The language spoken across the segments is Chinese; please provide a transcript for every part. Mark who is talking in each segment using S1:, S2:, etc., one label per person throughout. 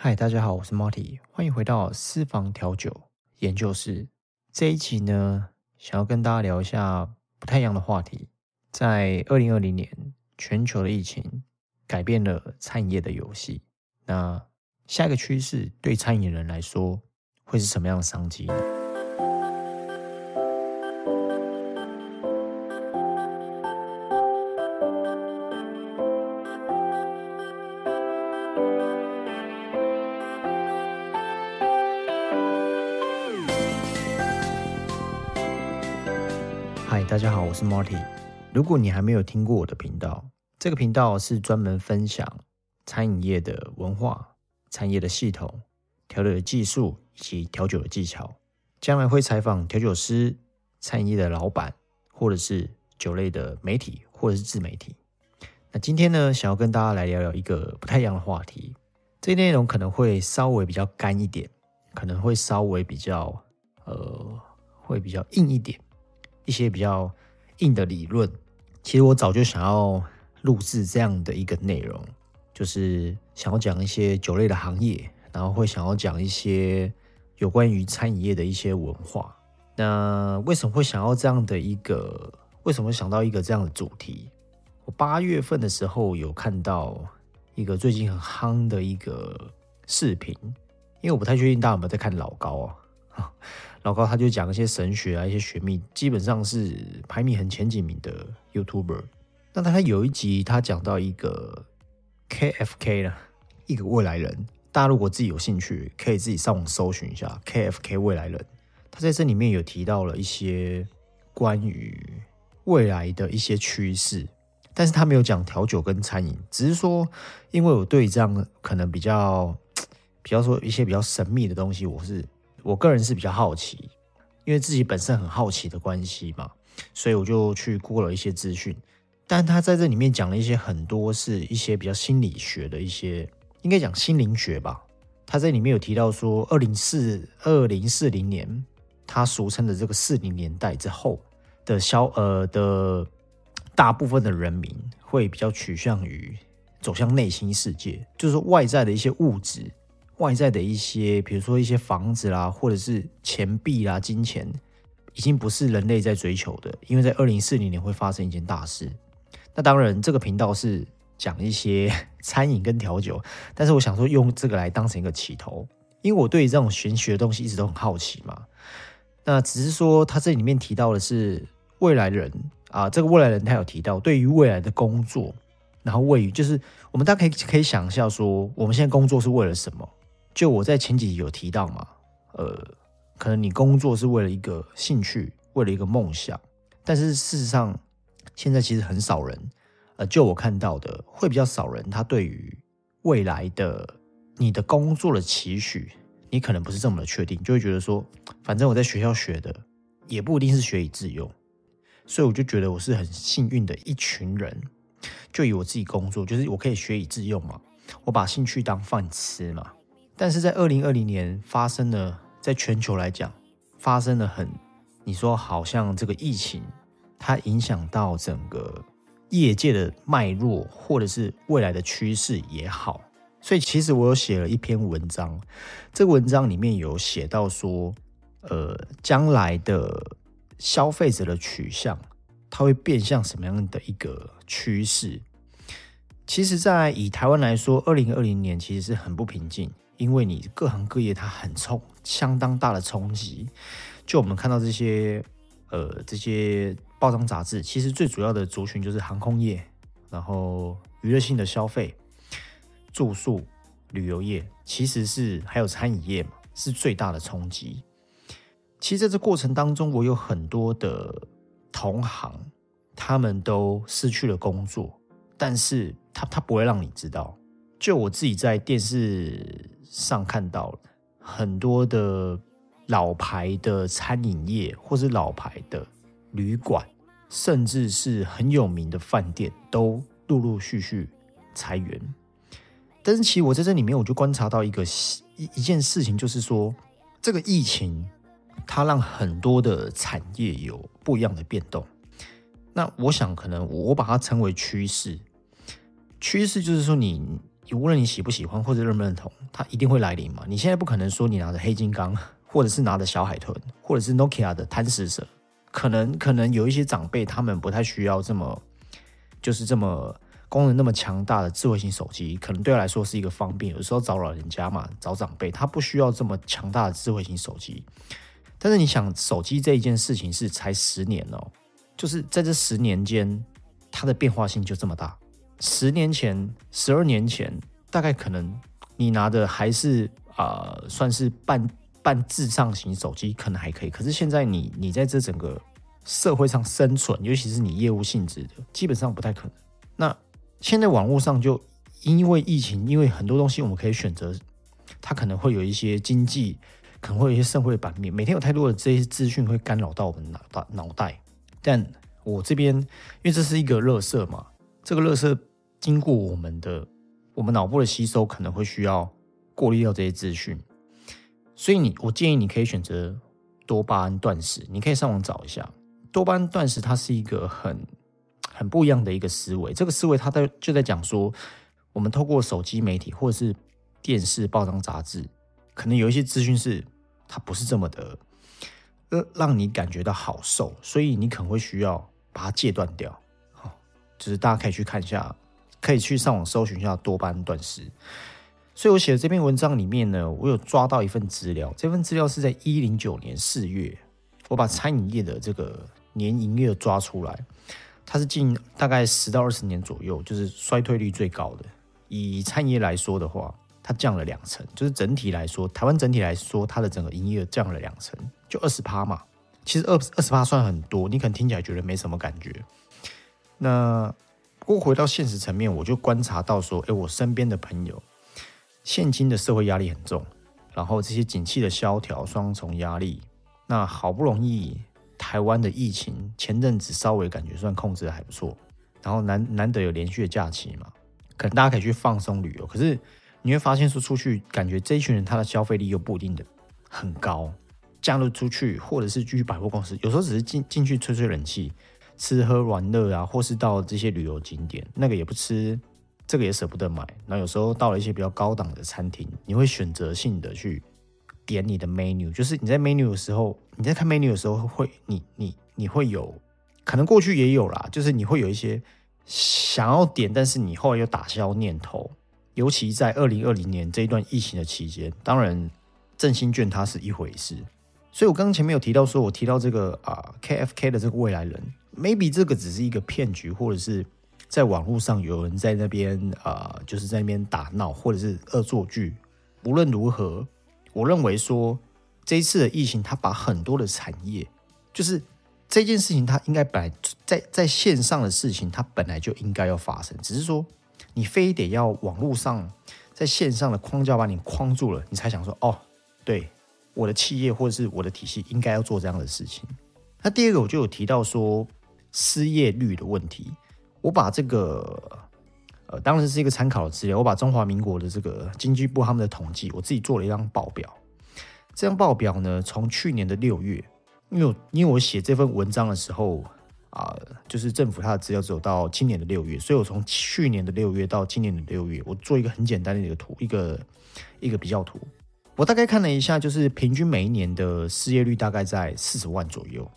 S1: 嗨，大家好，我是 Marty，欢迎回到私房调酒研究室。这一集呢，想要跟大家聊一下不太一样的话题。在二零二零年，全球的疫情改变了餐饮业的游戏。那下一个趋势对餐饮人来说，会是什么样的商机呢？我是 Marty。如果你还没有听过我的频道，这个频道是专门分享餐饮业的文化、餐饮业的系统、调酒的技术以及调酒的技巧。将来会采访调酒师、餐饮业的老板，或者是酒类的媒体，或者是自媒体。那今天呢，想要跟大家来聊聊一个不太一样的话题。这内容可能会稍微比较干一点，可能会稍微比较呃，会比较硬一点。一些比较硬的理论，其实我早就想要录制这样的一个内容，就是想要讲一些酒类的行业，然后会想要讲一些有关于餐饮业的一些文化。那为什么会想要这样的一个？为什么想到一个这样的主题？我八月份的时候有看到一个最近很夯的一个视频，因为我不太确定大家有没有在看老高啊。老高他就讲一些神学啊，一些玄秘，基本上是排名很前几名的 YouTuber。那他有一集他讲到一个 KFK 了，一个未来人。大家如果自己有兴趣，可以自己上网搜寻一下 KFK 未来人。他在这里面有提到了一些关于未来的一些趋势，但是他没有讲调酒跟餐饮，只是说，因为我对这样可能比较比较说一些比较神秘的东西，我是。我个人是比较好奇，因为自己本身很好奇的关系嘛，所以我就去过了一些资讯。但他在这里面讲了一些很多是一些比较心理学的一些，应该讲心灵学吧。他在里面有提到说，二零四二零四零年，他俗称的这个四零年代之后的消呃的大部分的人民会比较趋向于走向内心世界，就是说外在的一些物质。外在的一些，比如说一些房子啦，或者是钱币啦、金钱，已经不是人类在追求的。因为在二零四零年会发生一件大事。那当然，这个频道是讲一些 餐饮跟调酒，但是我想说用这个来当成一个起头，因为我对这种玄学的东西一直都很好奇嘛。那只是说，他这里面提到的是未来人啊，这个未来人他有提到对于未来的工作，然后位于就是我们大家可以可以想一下，说我们现在工作是为了什么？就我在前几集有提到嘛，呃，可能你工作是为了一个兴趣，为了一个梦想，但是事实上，现在其实很少人，呃，就我看到的，会比较少人，他对于未来的你的工作的期许，你可能不是这么的确定，就会觉得说，反正我在学校学的也不一定是学以致用，所以我就觉得我是很幸运的一群人，就以我自己工作，就是我可以学以致用嘛，我把兴趣当饭吃嘛。但是在二零二零年发生了，在全球来讲，发生了很，你说好像这个疫情，它影响到整个业界的脉络，或者是未来的趋势也好，所以其实我有写了一篇文章，这个文章里面有写到说，呃，将来的消费者的取向，它会变向什么样的一个趋势？其实，在以台湾来说，二零二零年其实是很不平静。因为你各行各业它很冲，相当大的冲击。就我们看到这些，呃，这些报章杂志，其实最主要的族群就是航空业，然后娱乐性的消费、住宿、旅游业，其实是还有餐饮业嘛，是最大的冲击。其实在这过程当中，我有很多的同行，他们都失去了工作，但是他他不会让你知道。就我自己在电视。上看到很多的老牌的餐饮业，或是老牌的旅馆，甚至是很有名的饭店，都陆陆续续裁员。但是，其实我在这里面，我就观察到一个一一件事情，就是说，这个疫情它让很多的产业有不一样的变动。那我想，可能我把它称为趋势。趋势就是说，你。无论你喜不喜欢或者认不认同，它一定会来临嘛。你现在不可能说你拿着黑金刚，或者是拿着小海豚，或者是 Nokia 的贪食蛇，可能可能有一些长辈他们不太需要这么就是这么功能那么强大的智慧型手机，可能对他来说是一个方便。有时候找老人家嘛，找长辈，他不需要这么强大的智慧型手机。但是你想，手机这一件事情是才十年哦，就是在这十年间，它的变化性就这么大。十年前、十二年前，大概可能你拿的还是啊，算是半半智障型手机，可能还可以。可是现在你你在这整个社会上生存，尤其是你业务性质的，基本上不太可能。那现在网络上就因为疫情，因为很多东西我们可以选择，它可能会有一些经济，可能会有一些社会版面，每天有太多的这些资讯会干扰到我们脑袋脑袋。但我这边，因为这是一个热色嘛，这个热色。经过我们的我们脑部的吸收，可能会需要过滤掉这些资讯，所以你我建议你可以选择多巴胺断食。你可以上网找一下多巴胺断食，它是一个很很不一样的一个思维。这个思维它在就在讲说，我们透过手机媒体或者是电视、报章、杂志，可能有一些资讯是它不是这么的呃让你感觉到好受，所以你可能会需要把它戒断掉。好，就是大家可以去看一下。可以去上网搜寻一下多巴胺断食。所以我写的这篇文章里面呢，我有抓到一份资料。这份资料是在一零九年四月，我把餐饮业的这个年营业额抓出来，它是近大概十到二十年左右，就是衰退率最高的。以餐饮业来说的话，它降了两成，就是整体来说，台湾整体来说，它的整个营业额降了两成，就二十趴嘛。其实二二十趴算很多，你可能听起来觉得没什么感觉。那不过回到现实层面，我就观察到说，哎，我身边的朋友，现今的社会压力很重，然后这些景气的萧条，双重压力，那好不容易台湾的疫情前阵子稍微感觉算控制的还不错，然后难难得有连续的假期嘛，可能大家可以去放松旅游，可是你会发现说出去，感觉这一群人他的消费力又不一定的很高，假日出去或者是去百货公司，有时候只是进进去吹吹冷气。吃喝玩乐啊，或是到这些旅游景点，那个也不吃，这个也舍不得买。那有时候到了一些比较高档的餐厅，你会选择性的去点你的 menu，就是你在 menu 的时候，你在看 menu 的时候，会你你你会有可能过去也有啦，就是你会有一些想要点，但是你后来又打消念头。尤其在二零二零年这一段疫情的期间，当然振兴券它是一回事。所以我刚刚前面有提到说，我提到这个啊 KFK 的这个未来人。Maybe 这个只是一个骗局，或者是在网络上有人在那边啊，就是在那边打闹，或者是恶作剧。无论如何，我认为说这一次的疫情，它把很多的产业，就是这件事情，它应该本来在在线上的事情，它本来就应该要发生，只是说你非得要网络上在线上的框架把你框住了，你才想说哦，对，我的企业或者是我的体系应该要做这样的事情。那第二个，我就有提到说。失业率的问题，我把这个呃，当然是一个参考的资料。我把中华民国的这个经济部他们的统计，我自己做了一张报表。这张报表呢，从去年的六月，因为因为我写这份文章的时候啊，就是政府它的资料只有到今年的六月，所以我从去年的六月到今年的六月，我做一个很简单的一个图，一个一个比较图。我大概看了一下，就是平均每一年的失业率大概在四十万左右。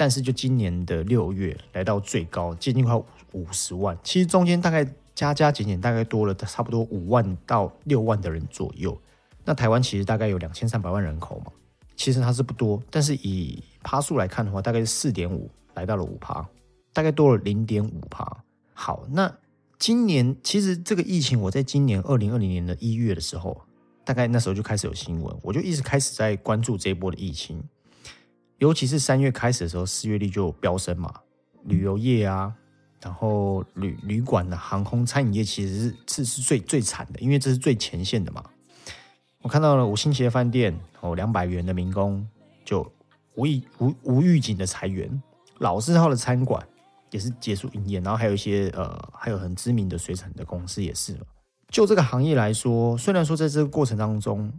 S1: 但是就今年的六月来到最高，接近快五十万。其实中间大概加加减减，大概多了差不多五万到六万的人左右。那台湾其实大概有两千三百万人口嘛，其实它是不多，但是以趴数来看的话，大概是四点五来到了五趴，大概多了零点五趴。好，那今年其实这个疫情，我在今年二零二零年的一月的时候，大概那时候就开始有新闻，我就一直开始在关注这一波的疫情。尤其是三月开始的时候，失业率就飙升嘛。旅游业啊，然后旅旅馆的航空餐饮业其实是是最最惨的，因为这是最前线的嘛。我看到了五星级的饭店哦，两百元的民工就无预无无预警的裁员，老字号的餐馆也是结束营业，然后还有一些呃，还有很知名的水产的公司也是了。就这个行业来说，虽然说在这个过程当中。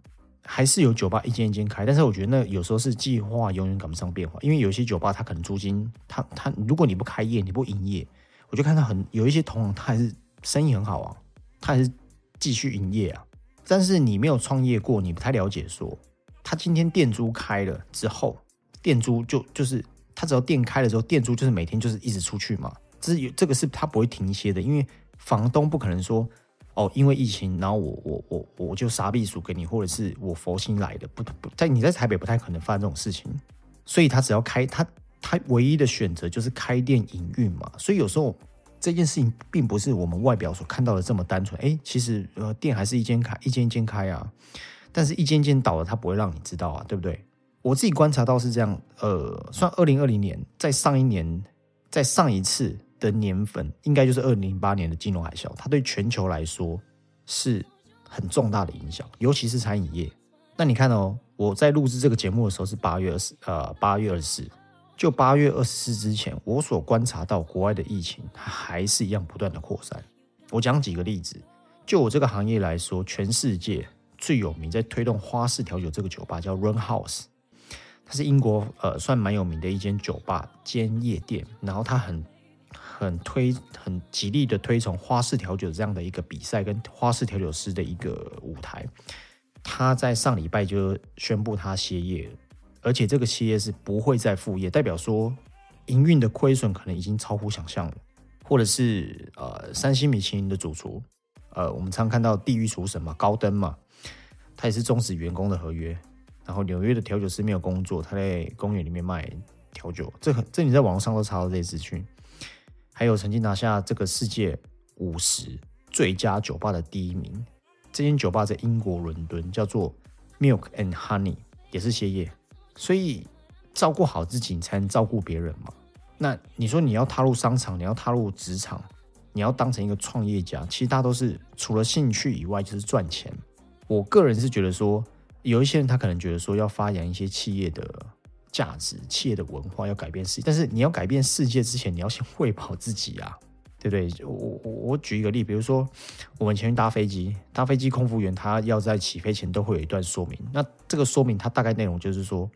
S1: 还是有酒吧一间一间开，但是我觉得那有时候是计划永远赶不上变化，因为有些酒吧它可能租金，它它如果你不开业，你不营业，我就看到很有一些同行他还是生意很好啊，他还是继续营业啊。但是你没有创业过，你不太了解说，他今天店租开了之后，店租就就是他只要店开了之后，店租就是每天就是一直出去嘛。这是有这个是他不会停歇的，因为房东不可能说哦，因为疫情，然后我我我我就杀避暑给你，或者是我佛心来的，不不在你在台北不太可能发生这种事情，所以他只要开他他唯一的选择就是开店营运嘛。所以有时候这件事情并不是我们外表所看到的这么单纯。哎，其实呃店还是一间开一间一间开啊，但是一间间倒了，他不会让你知道啊，对不对？我自己观察到是这样，呃，算二零二零年，在上一年，在上一次。的年份应该就是二零零八年的金融海啸，它对全球来说是很重大的影响，尤其是餐饮业。那你看哦，我在录制这个节目的时候是八月二十，呃，八月二十四，就八月二十四之前，我所观察到国外的疫情，它还是一样不断的扩散。我讲几个例子，就我这个行业来说，全世界最有名在推动花式调酒这个酒吧叫 Run House，它是英国呃算蛮有名的一间酒吧兼夜店，然后它很。很推很极力的推崇花式调酒这样的一个比赛跟花式调酒师的一个舞台，他在上礼拜就宣布他歇业，而且这个歇业是不会再复业，代表说营运的亏损可能已经超乎想象了。或者是呃，三星米其林的主厨，呃，我们常看到地狱厨神嘛，高登嘛，他也是终止员工的合约，然后纽约的调酒师没有工作，他在公园里面卖调酒，这很这你在网上都查到这些资讯。还有曾经拿下这个世界五十最佳酒吧的第一名，这间酒吧在英国伦敦，叫做 Milk and Honey，也是歇业。所以照顾好自己，你才能照顾别人嘛。那你说你要踏入商场，你要踏入职场，你要当成一个创业家，其实大都是除了兴趣以外就是赚钱。我个人是觉得说，有一些人他可能觉得说要发扬一些企业的。价值企业的文化要改变世界，但是你要改变世界之前，你要先喂饱自己啊，对不对？我我我举一个例，比如说我们前去搭飞机，搭飞机空服员他要在起飞前都会有一段说明，那这个说明它大概内容就是说，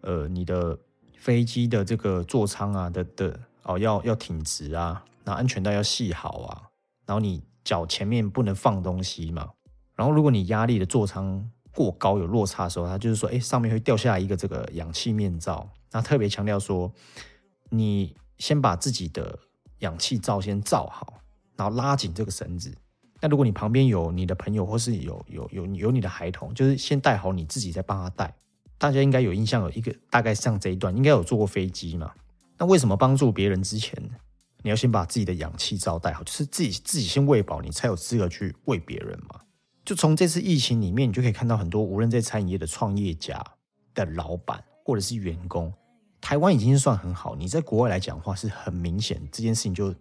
S1: 呃，你的飞机的这个座舱啊的的哦要要挺直啊，然后安全带要系好啊，然后你脚前面不能放东西嘛，然后如果你压力的座舱。过高有落差的时候，它就是说，哎，上面会掉下来一个这个氧气面罩。那特别强调说，你先把自己的氧气罩先罩好，然后拉紧这个绳子。那如果你旁边有你的朋友或是有有有有你的孩童，就是先带好你自己，再帮他带。大家应该有印象，有一个大概像这一段，应该有坐过飞机嘛？那为什么帮助别人之前，你要先把自己的氧气罩带好，就是自己自己先喂饱，你才有资格去喂别人嘛？就从这次疫情里面，你就可以看到很多无论在餐饮业的创业家的老板或者是员工，台湾已经算很好。你在国外来讲话是很明显，这件事情就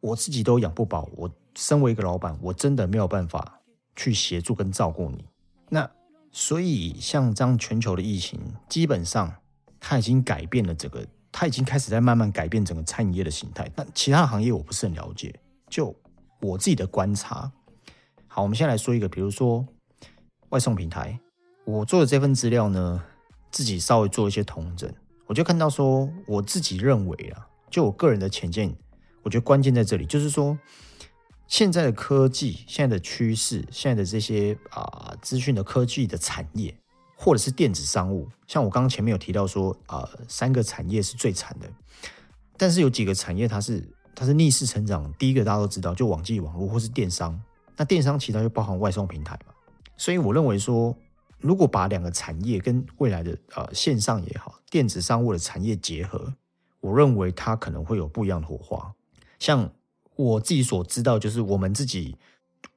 S1: 我自己都养不饱。我身为一个老板，我真的没有办法去协助跟照顾你。那所以像这样全球的疫情，基本上它已经改变了整个，它已经开始在慢慢改变整个餐饮业的形态。但其他行业我不是很了解，就我自己的观察。好，我们先来说一个，比如说外送平台，我做的这份资料呢，自己稍微做一些统整，我就看到说，我自己认为啊，就我个人的浅见，我觉得关键在这里，就是说，现在的科技、现在的趋势、现在的这些啊资讯的科技的产业，或者是电子商务，像我刚刚前面有提到说，啊，三个产业是最惨的，但是有几个产业它是它是逆势成长，第一个大家都知道，就网际网络或是电商。那电商其他就包含外送平台嘛，所以我认为说，如果把两个产业跟未来的呃线上也好，电子商务的产业结合，我认为它可能会有不一样的火花。像我自己所知道，就是我们自己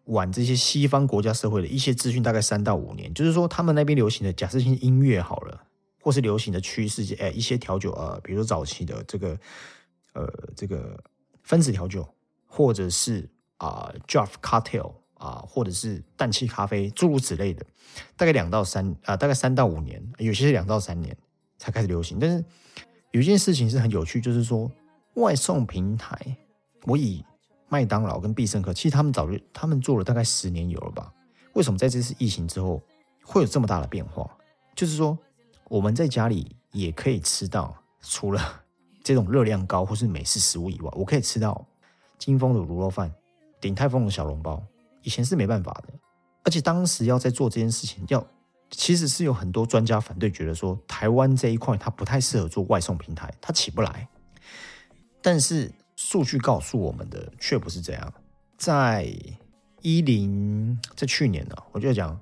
S1: 玩这些西方国家社会的一些资讯，大概三到五年，就是说他们那边流行的假设性音乐好了，或是流行的趋势，哎，一些调酒呃，比如说早期的这个呃这个分子调酒，或者是。啊，draft cocktail 啊，或者是氮气咖啡，诸如此类的，大概两到三啊，大概三到五年，有些是两到三年才开始流行。但是有一件事情是很有趣，就是说外送平台，我以麦当劳跟必胜客，其实他们早就他们做了大概十年有了吧？为什么在这次疫情之后会有这么大的变化？就是说我们在家里也可以吃到，除了这种热量高或是美式食物以外，我可以吃到金丰的卤肉饭。鼎泰丰的小笼包，以前是没办法的，而且当时要在做这件事情，要其实是有很多专家反对，觉得说台湾这一块它不太适合做外送平台，它起不来。但是数据告诉我们的却不是这样，在一零在去年呢，我就讲，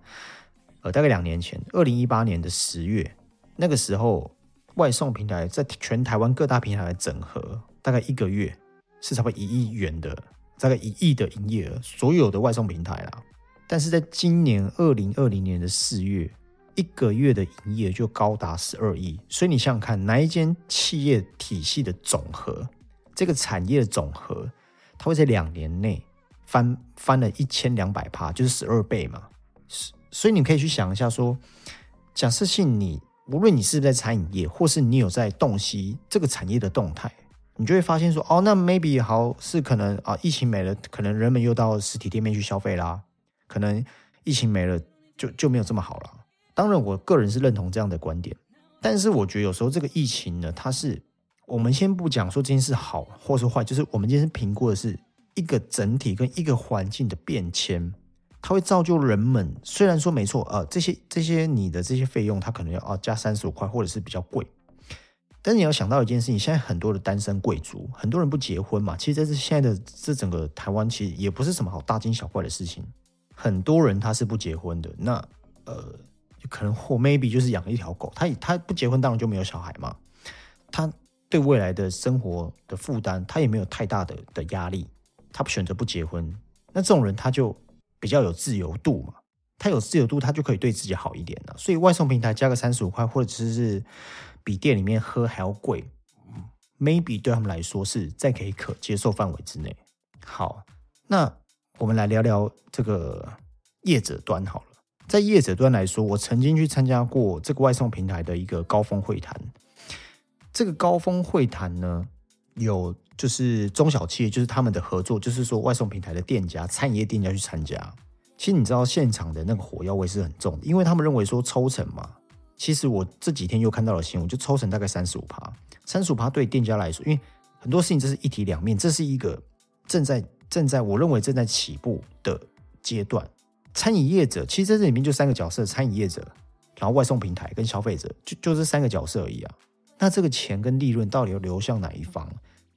S1: 呃，大概两年前，二零一八年的十月，那个时候外送平台在全台湾各大平台的整合，大概一个月是差不多一亿元的，大概一亿的营业额，所有的外送平台啦。但是在今年二零二零年的四月，一个月的营业就高达十二亿，所以你想想看，哪一间企业体系的总和？这个产业的总和，它会在两年内翻翻了一千两百趴，就是十二倍嘛。所以你可以去想一下，说假设性你无论你是在餐饮业，或是你有在洞悉这个产业的动态，你就会发现说，哦，那 maybe 好是可能啊，疫情没了，可能人们又到实体店面去消费啦，可能疫情没了，就就没有这么好了。当然，我个人是认同这样的观点，但是我觉得有时候这个疫情呢，它是。我们先不讲说这件事好或是坏，就是我们今天评估的是一个整体跟一个环境的变迁，它会造就人们。虽然说没错，呃，这些这些你的这些费用，它可能要啊加三十五块，或者是比较贵。但是你要想到一件事情，现在很多的单身贵族，很多人不结婚嘛。其实在这现在的这整个台湾，其实也不是什么好大惊小怪的事情。很多人他是不结婚的，那呃，可能或 maybe 就是养一条狗，他他不结婚，当然就没有小孩嘛，他。对未来的生活的负担，他也没有太大的的压力，他不选择不结婚，那这种人他就比较有自由度嘛，他有自由度，他就可以对自己好一点了。所以外送平台加个三十五块，或者是比店里面喝还要贵，maybe 对他们来说是在可以可接受范围之内。好，那我们来聊聊这个业者端好了，在业者端来说，我曾经去参加过这个外送平台的一个高峰会谈。这个高峰会谈呢，有就是中小企业，就是他们的合作，就是说外送平台的店家、餐饮业店家去参加。其实你知道现场的那个火药味是很重的，因为他们认为说抽成嘛。其实我这几天又看到了新闻，就抽成大概三十五趴，三十五趴对店家来说，因为很多事情这是一体两面，这是一个正在正在我认为正在起步的阶段。餐饮业者其实在这里面就三个角色：餐饮业者，然后外送平台跟消费者，就就这三个角色而已啊。那这个钱跟利润到底要流向哪一方，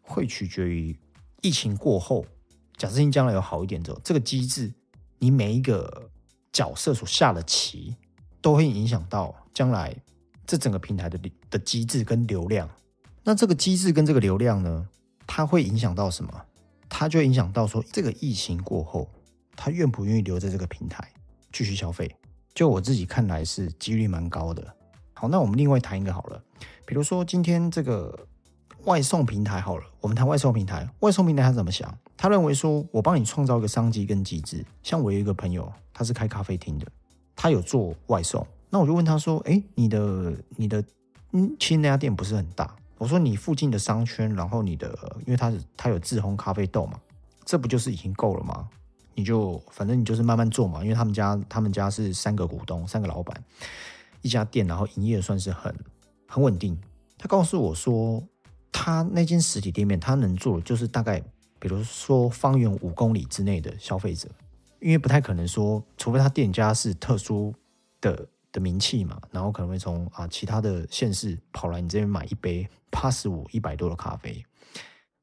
S1: 会取决于疫情过后，假设性将来有好一点之后，这个机制，你每一个角色所下的棋，都会影响到将来这整个平台的的机制跟流量。那这个机制跟这个流量呢，它会影响到什么？它就影响到说，这个疫情过后，他愿不愿意留在这个平台继续消费？就我自己看来是几率蛮高的。好，那我们另外谈一个好了。比如说，今天这个外送平台好了，我们谈外送平台。外送平台他怎么想？他认为说，我帮你创造一个商机跟机制。像我有一个朋友，他是开咖啡厅的，他有做外送。那我就问他说：“哎，你的你的嗯，其实那家店不是很大。我说你附近的商圈，然后你的，因为他是他有自烘咖啡豆嘛，这不就是已经够了吗？你就反正你就是慢慢做嘛，因为他们家他们家是三个股东，三个老板，一家店，然后营业算是很。”很稳定。他告诉我说，他那间实体店面，他能做的就是大概，比如说方圆五公里之内的消费者，因为不太可能说，除非他店家是特殊的的名气嘛，然后可能会从啊其他的县市跑来你这边买一杯八十五、一百多的咖啡。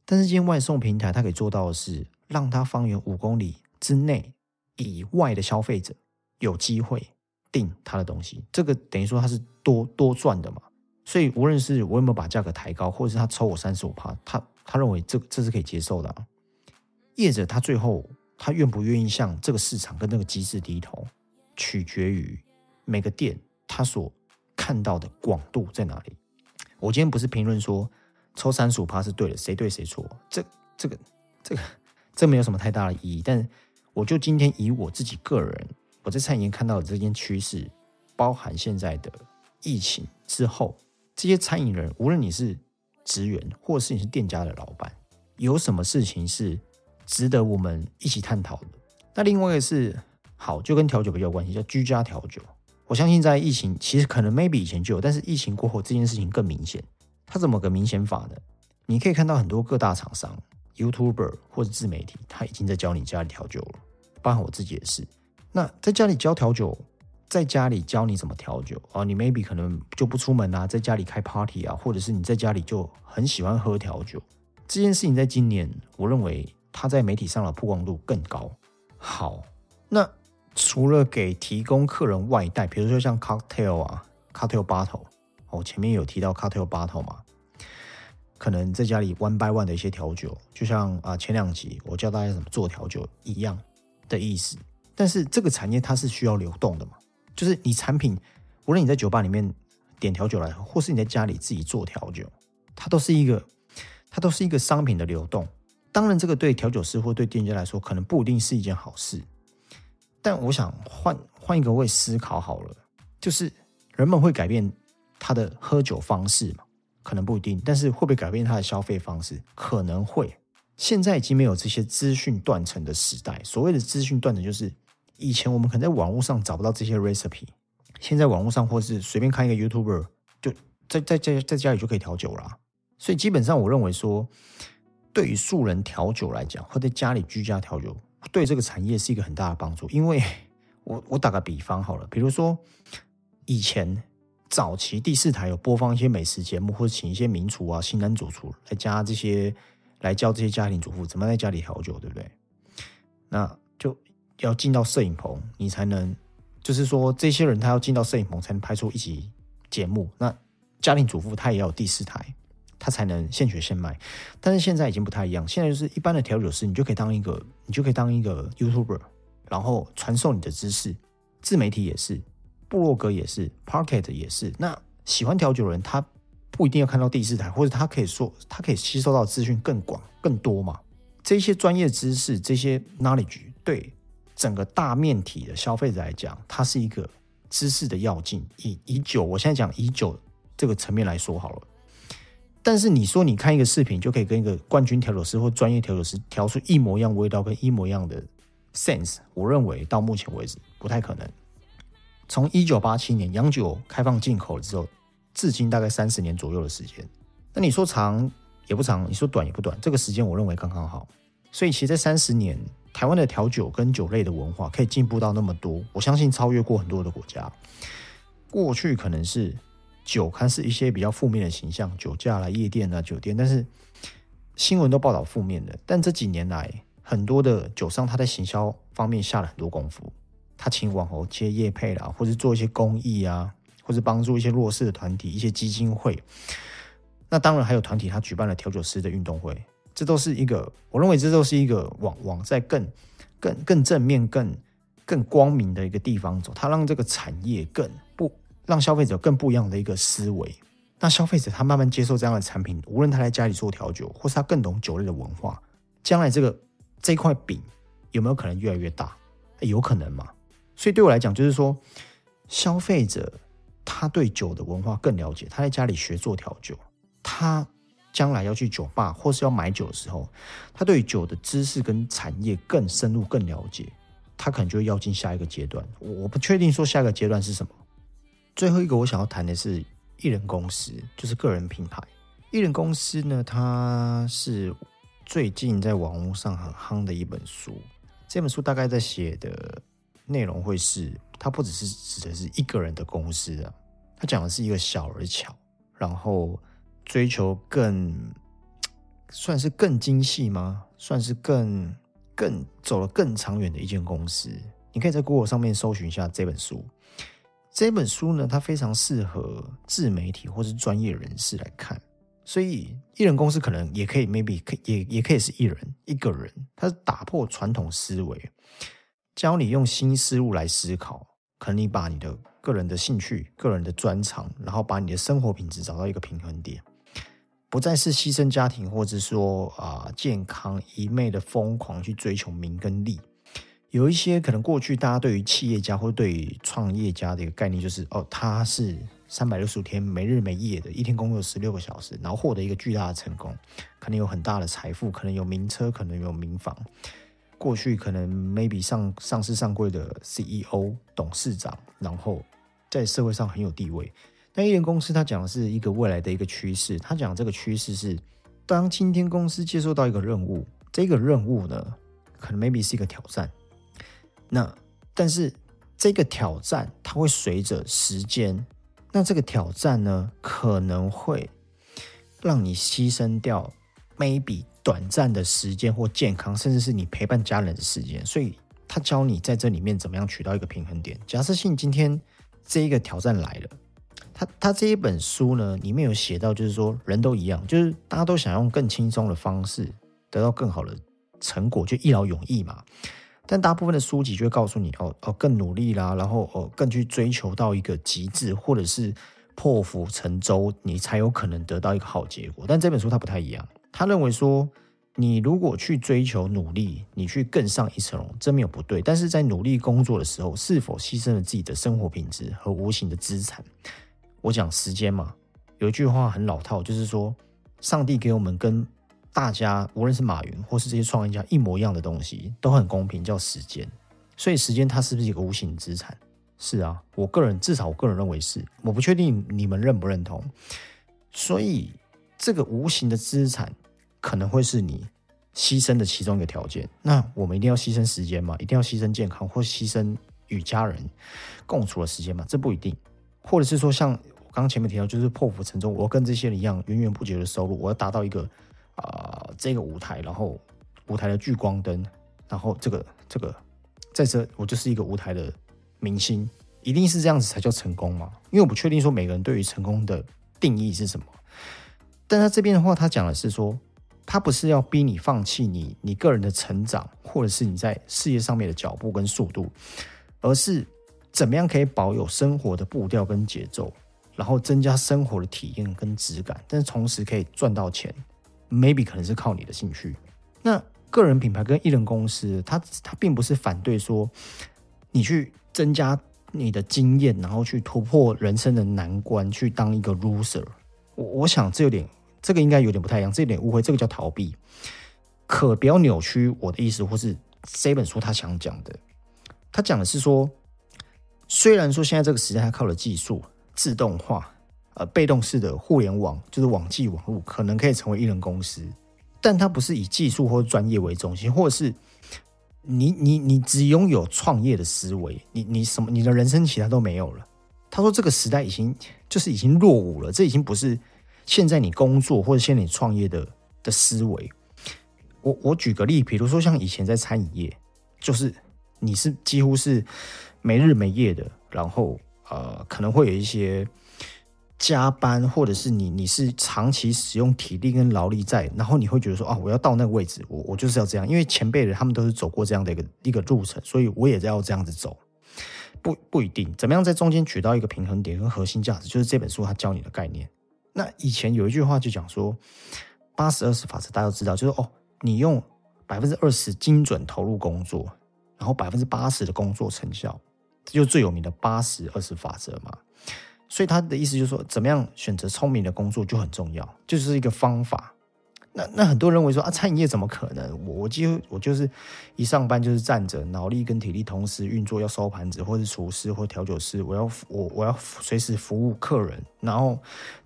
S1: 但是，今天外送平台，它可以做到的是，让他方圆五公里之内以外的消费者有机会订他的东西。这个等于说他是多多赚的嘛。所以，无论是我有没有把价格抬高，或者是他抽我三十五趴，他他认为这这是可以接受的啊。业者他最后他愿不愿意向这个市场跟那个机制低头，取决于每个店他所看到的广度在哪里。我今天不是评论说抽三十五趴是对的，谁对谁错，这这个这个这没有什么太大的意义。但我就今天以我自己个人我在餐饮看到的这件趋势，包含现在的疫情之后。这些餐饮人，无论你是职员，或是你是店家的老板，有什么事情是值得我们一起探讨的？那另外一个是好，就跟调酒比较有关系，叫居家调酒。我相信在疫情，其实可能 maybe 以前就有，但是疫情过后这件事情更明显。它怎么个明显法呢？你可以看到很多各大厂商、YouTuber 或者自媒体，他已经在教你家里调酒了。包含我自己也是。那在家里教调酒，在家里教你怎么调酒啊，你 maybe 可能就不出门啊，在家里开 party 啊，或者是你在家里就很喜欢喝调酒。这件事情在今年，我认为它在媒体上的曝光度更高。好，那除了给提供客人外带，比如说像 cocktail 啊，cocktail bottle，哦，前面有提到 cocktail bottle 嘛，可能在家里 one by one 的一些调酒，就像啊前两集我教大家怎么做调酒一样的意思。但是这个产业它是需要流动的嘛，就是你产品，无论你在酒吧里面点调酒来喝，或是你在家里自己做调酒，它都是一个。它都是一个商品的流动，当然，这个对调酒师或对店家来说，可能不一定是一件好事。但我想换换一个位思考好了，就是人们会改变他的喝酒方式嘛？可能不一定，但是会不会改变他的消费方式？可能会。现在已经没有这些资讯断层的时代。所谓的资讯断层，就是以前我们可能在网络上找不到这些 recipe，现在网络上或是随便看一个 YouTuber，就在在在在家里就可以调酒了。所以基本上，我认为说，对于素人调酒来讲，或在家里居家调酒，对这个产业是一个很大的帮助。因为我我打个比方好了，比如说以前早期第四台有播放一些美食节目，或者请一些名厨啊、新人主厨来加这些，来教这些家庭主妇怎么在家里调酒，对不对？那就要进到摄影棚，你才能，就是说这些人他要进到摄影棚才能拍出一集节目。那家庭主妇他也要有第四台。他才能现学现卖，但是现在已经不太一样。现在就是一般的调酒师，你就可以当一个，你就可以当一个 YouTuber，然后传授你的知识。自媒体也是，部落格也是，Pocket 也是。那喜欢调酒的人，他不一定要看到第四台，或者他可以说，他可以吸收到资讯更广、更多嘛。这些专业知识，这些 knowledge，对整个大面体的消费者来讲，它是一个知识的要进。以以酒，我现在讲以酒这个层面来说好了。但是你说你看一个视频就可以跟一个冠军调酒师或专业调酒师调出一模一样味道跟一模一样的 sense，我认为到目前为止不太可能。从一九八七年洋酒开放进口之后，至今大概三十年左右的时间。那你说长也不长，你说短也不短，这个时间我认为刚刚好。所以其实这三十年，台湾的调酒跟酒类的文化可以进步到那么多，我相信超越过很多的国家。过去可能是。酒看是一些比较负面的形象，酒驾啦、夜店啊、酒店，但是新闻都报道负面的。但这几年来，很多的酒商他在行销方面下了很多功夫，他请网红接业配啦，或者做一些公益啊，或者帮助一些弱势的团体、一些基金会。那当然还有团体他举办了调酒师的运动会，这都是一个我认为这都是一个往往在更更更正面、更更光明的一个地方走，它让这个产业更不。让消费者更不一样的一个思维，那消费者他慢慢接受这样的产品，无论他在家里做调酒，或是他更懂酒类的文化，将来这个这块饼有没有可能越来越大？有可能嘛？所以对我来讲，就是说，消费者他对酒的文化更了解，他在家里学做调酒，他将来要去酒吧或是要买酒的时候，他对酒的知识跟产业更深入、更了解，他可能就会要进下一个阶段。我不确定说下一个阶段是什么。最后一个我想要谈的是艺人公司，就是个人品牌。艺人公司呢，它是最近在网络上很夯的一本书。这本书大概在写的内容会是，它不只是指的是一个人的公司啊，它讲的是一个小而巧，然后追求更算是更精细吗？算是更更走了更长远的一间公司。你可以在 Google 上面搜寻一下这本书。这本书呢，它非常适合自媒体或是专业人士来看，所以艺人公司可能也可以，maybe 可也也可以是艺人一个人，他是打破传统思维，教你用新思路来思考，可能你把你的个人的兴趣、个人的专长，然后把你的生活品质找到一个平衡点，不再是牺牲家庭或者说啊健康一昧的疯狂去追求名跟利。有一些可能过去大家对于企业家或对于创业家的一个概念就是，哦，他是三百六十五天没日没夜的，一天工作十六个小时，然后获得一个巨大的成功，可能有很大的财富，可能有名车，可能有名房。过去可能 maybe 上上市上柜的 CEO 董事长，然后在社会上很有地位。但艺人公司他讲的是一个未来的一个趋势，他讲这个趋势是，当今天公司接受到一个任务，这个任务呢，可能 maybe 是一个挑战。那但是这个挑战它会随着时间，那这个挑战呢可能会让你牺牲掉 maybe 短暂的时间或健康，甚至是你陪伴家人的时间。所以他教你在这里面怎么样取到一个平衡点。假设性今天这一个挑战来了。他他这一本书呢，里面有写到，就是说人都一样，就是大家都想用更轻松的方式得到更好的成果，就一劳永逸嘛。但大部分的书籍就会告诉你，哦哦，更努力啦，然后哦更去追求到一个极致，或者是破釜沉舟，你才有可能得到一个好结果。但这本书它不太一样，他认为说，你如果去追求努力，你去更上一层楼，这没有不对。但是在努力工作的时候，是否牺牲了自己的生活品质和无形的资产？我讲时间嘛，有一句话很老套，就是说，上帝给我们跟大家，无论是马云或是这些创业家一模一样的东西，都很公平，叫时间。所以时间它是不是一个无形资产？是啊，我个人至少我个人认为是，我不确定你们认不认同。所以这个无形的资产可能会是你牺牲的其中一个条件。那我们一定要牺牲时间吗？一定要牺牲健康或牺牲与家人共处的时间吗？这不一定，或者是说像。刚刚前面提到，就是破釜沉舟，我跟这些人一样，源源不绝的收入，我要达到一个啊这个舞台，然后舞台的聚光灯，然后这个这个在这，我就是一个舞台的明星，一定是这样子才叫成功嘛？因为我不确定说每个人对于成功的定义是什么，但他这边的话，他讲的是说，他不是要逼你放弃你你个人的成长，或者是你在事业上面的脚步跟速度，而是怎么样可以保有生活的步调跟节奏。然后增加生活的体验跟质感，但是同时可以赚到钱，maybe 可能是靠你的兴趣。那个人品牌跟艺人公司，他他并不是反对说你去增加你的经验，然后去突破人生的难关，去当一个 loser。我我想这有点，这个应该有点不太一样，这有点误会，这个叫逃避。可不要扭曲我的意思，或是这本书他想讲的，他讲的是说，虽然说现在这个时代他靠了技术。自动化，呃，被动式的互联网就是网际网络，可能可以成为一人公司，但它不是以技术或专业为中心，或者是你你你只拥有创业的思维，你你什么你的人生其他都没有了。他说这个时代已经就是已经落伍了，这已经不是现在你工作或者现在你创业的的思维。我我举个例，比如说像以前在餐饮业，就是你是几乎是没日没夜的，然后。呃，可能会有一些加班，或者是你你是长期使用体力跟劳力在，然后你会觉得说啊，我要到那个位置，我我就是要这样，因为前辈人他们都是走过这样的一个一个路程，所以我也要这样子走。不不一定，怎么样在中间取到一个平衡点跟核心价值，就是这本书它教你的概念。那以前有一句话就讲说，八十二十法则，大家都知道，就是哦，你用百分之二十精准投入工作，然后百分之八十的工作成效。这就最有名的八十二十法则嘛，所以他的意思就是说，怎么样选择聪明的工作就很重要，就是一个方法。那那很多人认为说啊，餐饮业怎么可能？我我几乎我就是一上班就是站着，脑力跟体力同时运作，要收盘子，或是厨师或调酒师，我要我我要随时服务客人。然后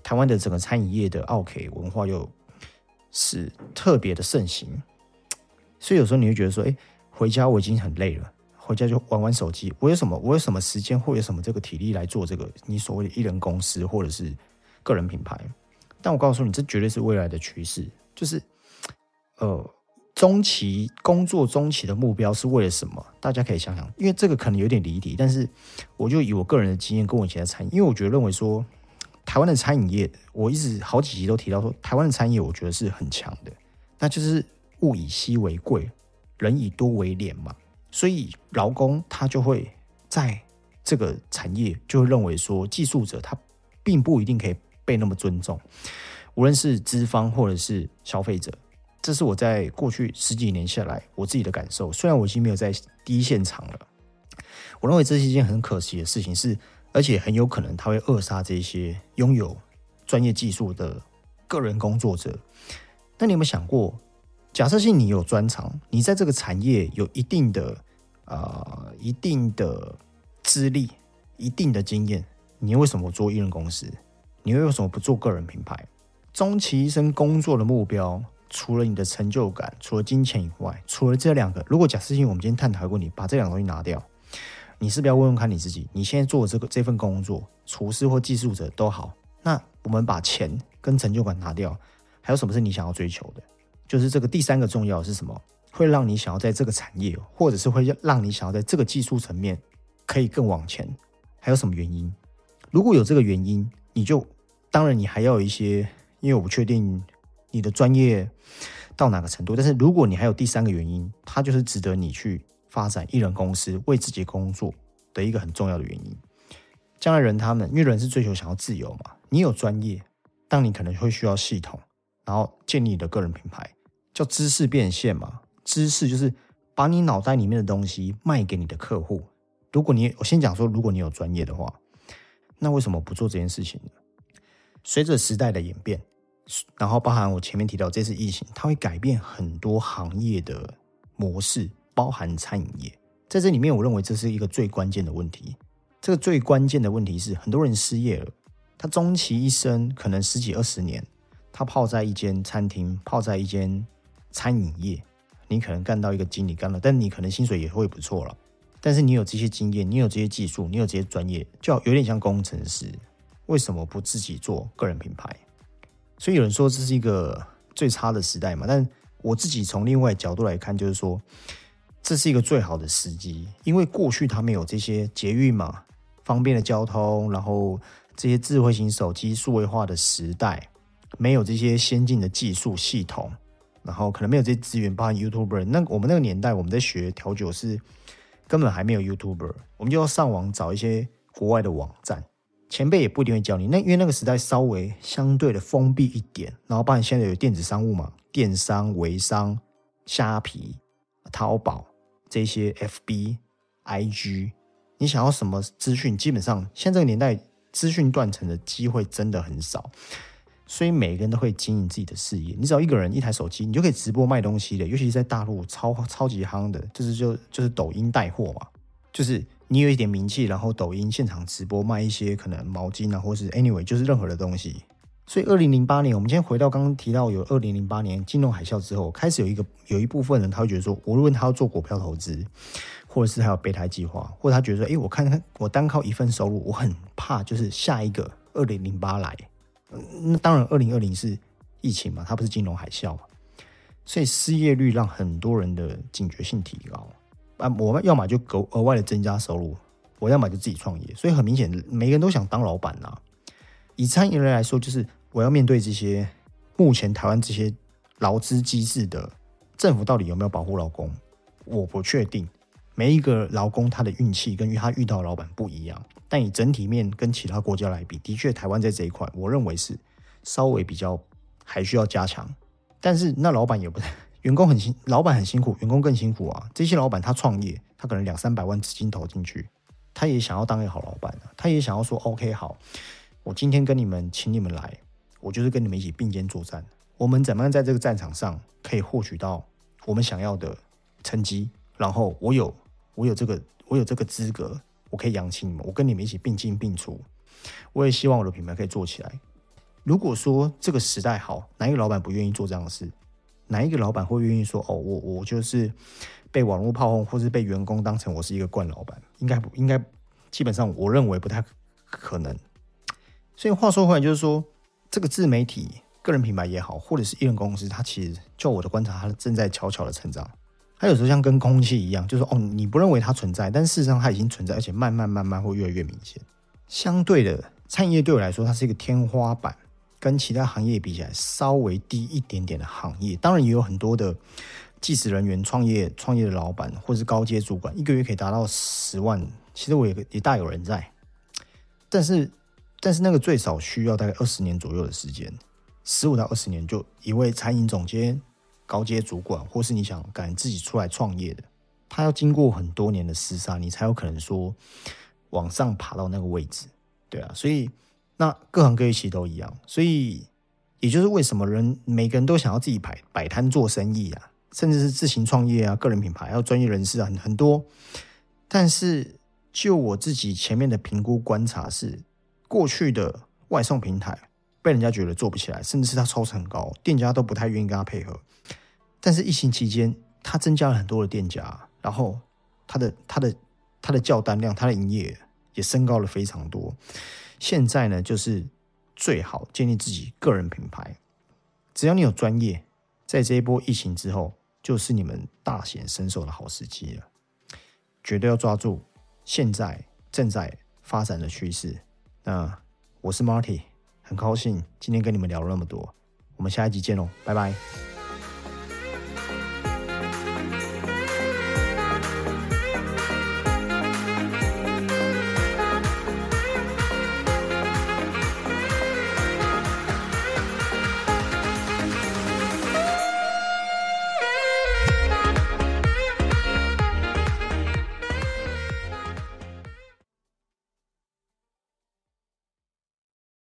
S1: 台湾的整个餐饮业的奥 K 文化又是特别的盛行，所以有时候你会觉得说，哎，回家我已经很累了。回家就玩玩手机，我有什么？我有什么时间或有什么这个体力来做这个？你所谓的艺人公司或者是个人品牌？但我告诉你，这绝对是未来的趋势。就是，呃，中期工作中期的目标是为了什么？大家可以想想，因为这个可能有点离题，但是我就以我个人的经验跟我以前的餐饮，因为我觉得认为说，台湾的餐饮业，我一直好几集都提到说，台湾的餐饮业我觉得是很强的，那就是物以稀为贵，人以多为廉嘛。所以，劳工他就会在这个产业就会认为说，技术者他并不一定可以被那么尊重，无论是资方或者是消费者，这是我在过去十几年下来我自己的感受。虽然我已经没有在第一现场了，我认为这是一件很可惜的事情，是而且很有可能他会扼杀这些拥有专业技术的个人工作者。那你有没有想过？假设性你有专长，你在这个产业有一定的呃一定的资历、一定的经验，你为什么做艺人公司？你又为什么不做个人品牌？终其一生工作的目标除了你的成就感，除了金钱以外，除了这两个，如果假设性我们今天探讨一个问题，把这两个东西拿掉，你是不是要问问看你自己？你现在做的这个这份工作，厨师或技术者都好，那我们把钱跟成就感拿掉，还有什么是你想要追求的？就是这个第三个重要是什么？会让你想要在这个产业，或者是会让你想要在这个技术层面可以更往前？还有什么原因？如果有这个原因，你就当然你还要有一些，因为我不确定。你的专业到哪个程度？但是如果你还有第三个原因，它就是值得你去发展艺人公司、为自己工作的一个很重要的原因。将来人他们，因为人是追求想要自由嘛，你有专业，当你可能会需要系统，然后建立你的个人品牌，叫知识变现嘛。知识就是把你脑袋里面的东西卖给你的客户。如果你我先讲说，如果你有专业的话，那为什么不做这件事情呢？随着时代的演变。然后包含我前面提到这次疫情，它会改变很多行业的模式，包含餐饮业。在这里面，我认为这是一个最关键的问题。这个最关键的问题是，很多人失业了，他终其一生可能十几二十年，他泡在一间餐厅，泡在一间餐饮业，你可能干到一个经理干了，但你可能薪水也会不错了。但是你有这些经验，你有这些技术，你有这些专业，就有点像工程师，为什么不自己做个人品牌？所以有人说这是一个最差的时代嘛？但我自己从另外角度来看，就是说这是一个最好的时机，因为过去他们有这些捷运嘛，方便的交通，然后这些智慧型手机数位化的时代，没有这些先进的技术系统，然后可能没有这些资源，包含 YouTuber。那我们那个年代，我们在学调酒是根本还没有 YouTuber，我们就要上网找一些国外的网站。前辈也不一定会教你，那因为那个时代稍微相对的封闭一点，然后包含现在有电子商务嘛，电商、微商、虾皮、淘宝这些 FB、IG，你想要什么资讯，基本上现在这个年代资讯断层的机会真的很少，所以每个人都会经营自己的事业。你只要一个人一台手机，你就可以直播卖东西的，尤其是在大陆超超级夯的，就是就就是抖音带货嘛，就是。你有一点名气，然后抖音现场直播卖一些可能毛巾啊，或是 anyway 就是任何的东西。所以二零零八年，我们今天回到刚刚提到有二零零八年金融海啸之后，开始有一个有一部分人他会觉得说，无论他要做股票投资，或者是他有备胎计划，或者他觉得说，哎，我看看我单靠一份收入，我很怕就是下一个二零零八来。那当然，二零二零是疫情嘛，它不是金融海啸嘛，所以失业率让很多人的警觉性提高。啊，我们要么就额额外的增加收入，我要么就自己创业。所以很明显，每个人都想当老板呐。以餐饮人来说，就是我要面对这些目前台湾这些劳资机制的政府到底有没有保护劳工？我不确定。每一个劳工他的运气跟他遇到老板不一样，但以整体面跟其他国家来比，的确台湾在这一块，我认为是稍微比较还需要加强。但是那老板也不太。员工很辛，老板很辛苦，员工更辛苦啊！这些老板他创业，他可能两三百万资金投进去，他也想要当一个好老板！他也想要说，OK，好，我今天跟你们，请你们来，我就是跟你们一起并肩作战。我们怎么样在这个战场上可以获取到我们想要的成绩？然后我有，我有这个，我有这个资格，我可以养起你们，我跟你们一起并进并出。我也希望我的品牌可以做起来。如果说这个时代好，哪一个老板不愿意做这样的事？哪一个老板会愿意说哦，我我就是被网络炮轰，或是被员工当成我是一个惯老板？应该不应该？基本上我认为不太可能。所以话说回来，就是说这个自媒体、个人品牌也好，或者是艺人公司，它其实就我的观察，它正在悄悄的成长。它有时候像跟空气一样，就是哦，你不认为它存在，但事实上它已经存在，而且慢慢慢慢会越来越明显。相对的，餐饮业对我来说，它是一个天花板。跟其他行业比起来，稍微低一点点的行业，当然也有很多的技术人员、创业创业的老板或是高阶主管，一个月可以达到十万，其实我也也大有人在。但是，但是那个最少需要大概二十年左右的时间，十五到二十年，就一位餐饮总监、高阶主管，或是你想敢自己出来创业的，他要经过很多年的厮杀，你才有可能说往上爬到那个位置。对啊，所以。那各行各业其实都一样，所以也就是为什么人每个人都想要自己摆摆摊做生意啊，甚至是自行创业啊，个人品牌还有专业人士啊，很很多。但是就我自己前面的评估观察是，过去的外送平台被人家觉得做不起来，甚至是他抽成很高，店家都不太愿意跟他配合。但是疫情期间，它增加了很多的店家，然后它的它的它的叫单量，它的营业也升高了非常多。现在呢，就是最好建立自己个人品牌，只要你有专业，在这一波疫情之后，就是你们大显身手的好时机了，绝对要抓住现在正在发展的趋势。那我是 Marty，很高兴今天跟你们聊了那么多，我们下一集见喽，拜拜。